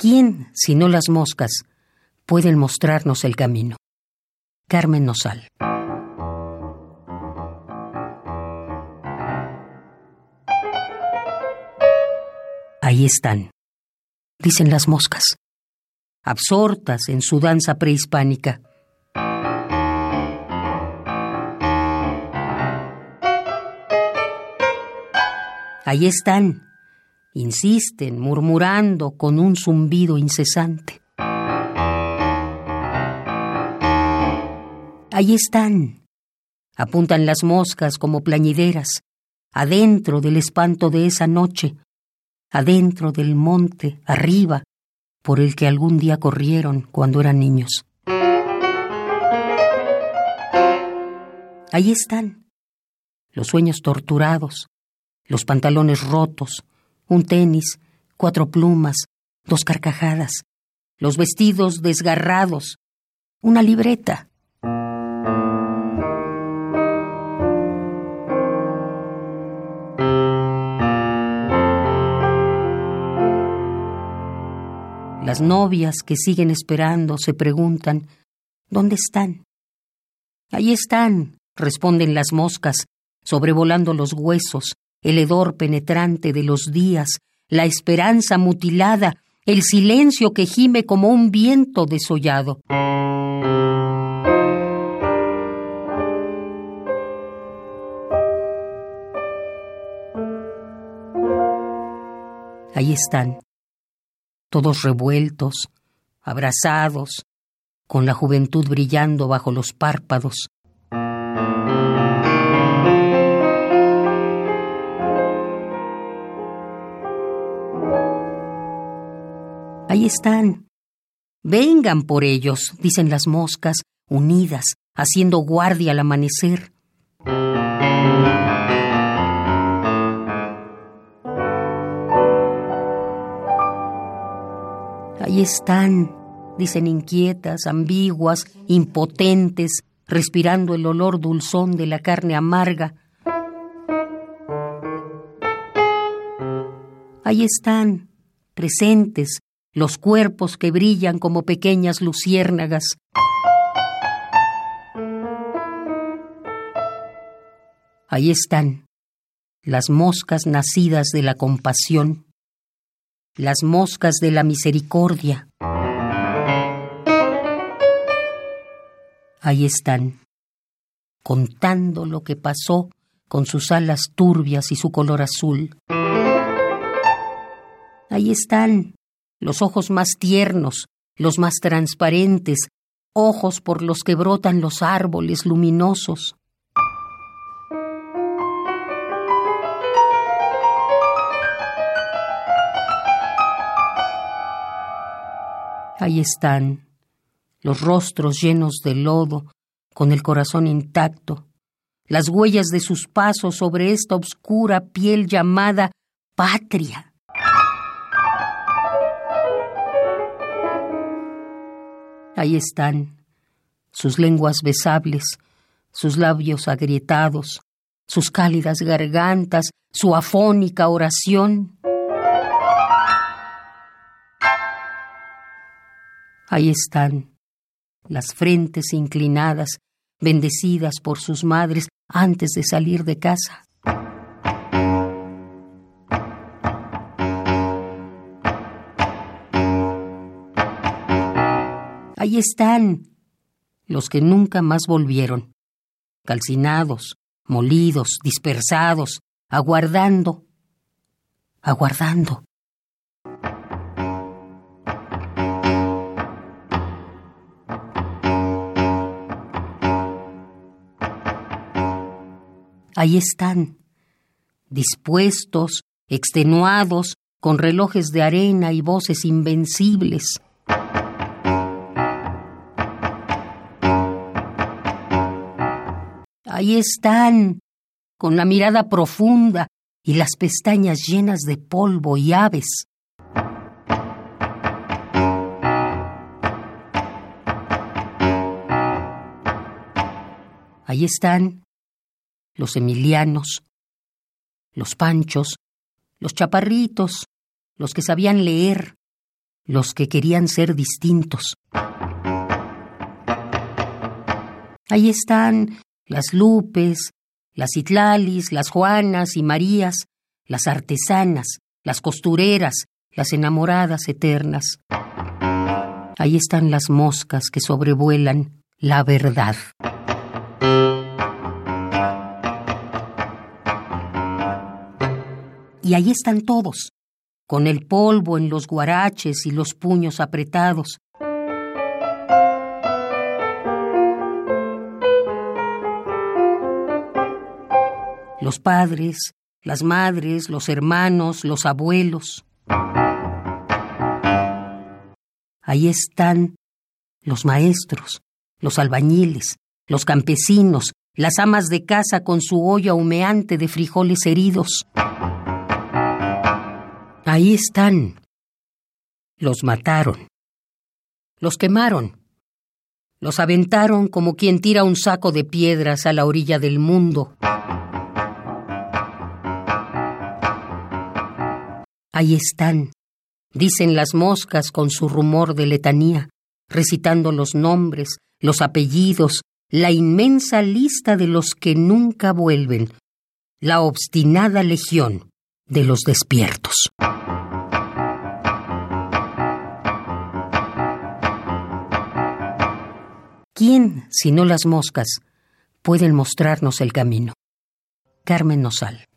¿Quién, si no las moscas, pueden mostrarnos el camino? Carmen Nosal. Ahí están, dicen las moscas, absortas en su danza prehispánica. Ahí están, insisten, murmurando con un zumbido incesante. Ahí están, apuntan las moscas como plañideras, adentro del espanto de esa noche, adentro del monte, arriba, por el que algún día corrieron cuando eran niños. Ahí están, los sueños torturados, los pantalones rotos, un tenis, cuatro plumas, dos carcajadas, los vestidos desgarrados, una libreta. Las novias que siguen esperando se preguntan, ¿dónde están? Ahí están, responden las moscas, sobrevolando los huesos, el hedor penetrante de los días, la esperanza mutilada, el silencio que gime como un viento desollado. Ahí están, todos revueltos, abrazados, con la juventud brillando bajo los párpados, Ahí están. Vengan por ellos, dicen las moscas, unidas, haciendo guardia al amanecer. Ahí están, dicen inquietas, ambiguas, impotentes, respirando el olor dulzón de la carne amarga. Ahí están, presentes, los cuerpos que brillan como pequeñas luciérnagas. Ahí están las moscas nacidas de la compasión, las moscas de la misericordia. Ahí están, contando lo que pasó con sus alas turbias y su color azul. Ahí están, los ojos más tiernos, los más transparentes, ojos por los que brotan los árboles luminosos. Ahí están, los rostros llenos de lodo, con el corazón intacto, las huellas de sus pasos sobre esta oscura piel llamada patria. Ahí están, sus lenguas besables, sus labios agrietados, sus cálidas gargantas, su afónica oración. Ahí están, las frentes inclinadas, bendecidas por sus madres antes de salir de casa. Ahí están los que nunca más volvieron, calcinados, molidos, dispersados, aguardando, aguardando. Ahí están, dispuestos, extenuados, con relojes de arena y voces invencibles. Ahí están, con la mirada profunda y las pestañas llenas de polvo y aves. Ahí están los Emilianos, los Panchos, los Chaparritos, los que sabían leer, los que querían ser distintos. Ahí están las Lupes, las Itlalis, las Juanas y Marías, las artesanas, las costureras, las enamoradas eternas. Ahí están las moscas que sobrevuelan la verdad. Y ahí están todos, con el polvo en los guaraches y los puños apretados. Los padres, las madres, los hermanos, los abuelos. Ahí están los maestros, los albañiles, los campesinos, las amas de casa con su olla humeante de frijoles heridos. Ahí están. Los mataron. Los quemaron. Los aventaron como quien tira un saco de piedras a la orilla del mundo. Ahí están, dicen las moscas con su rumor de letanía, recitando los nombres, los apellidos, la inmensa lista de los que nunca vuelven, la obstinada legión de los despiertos. ¿Quién, si no las moscas, pueden mostrarnos el camino? Carmen Nosal.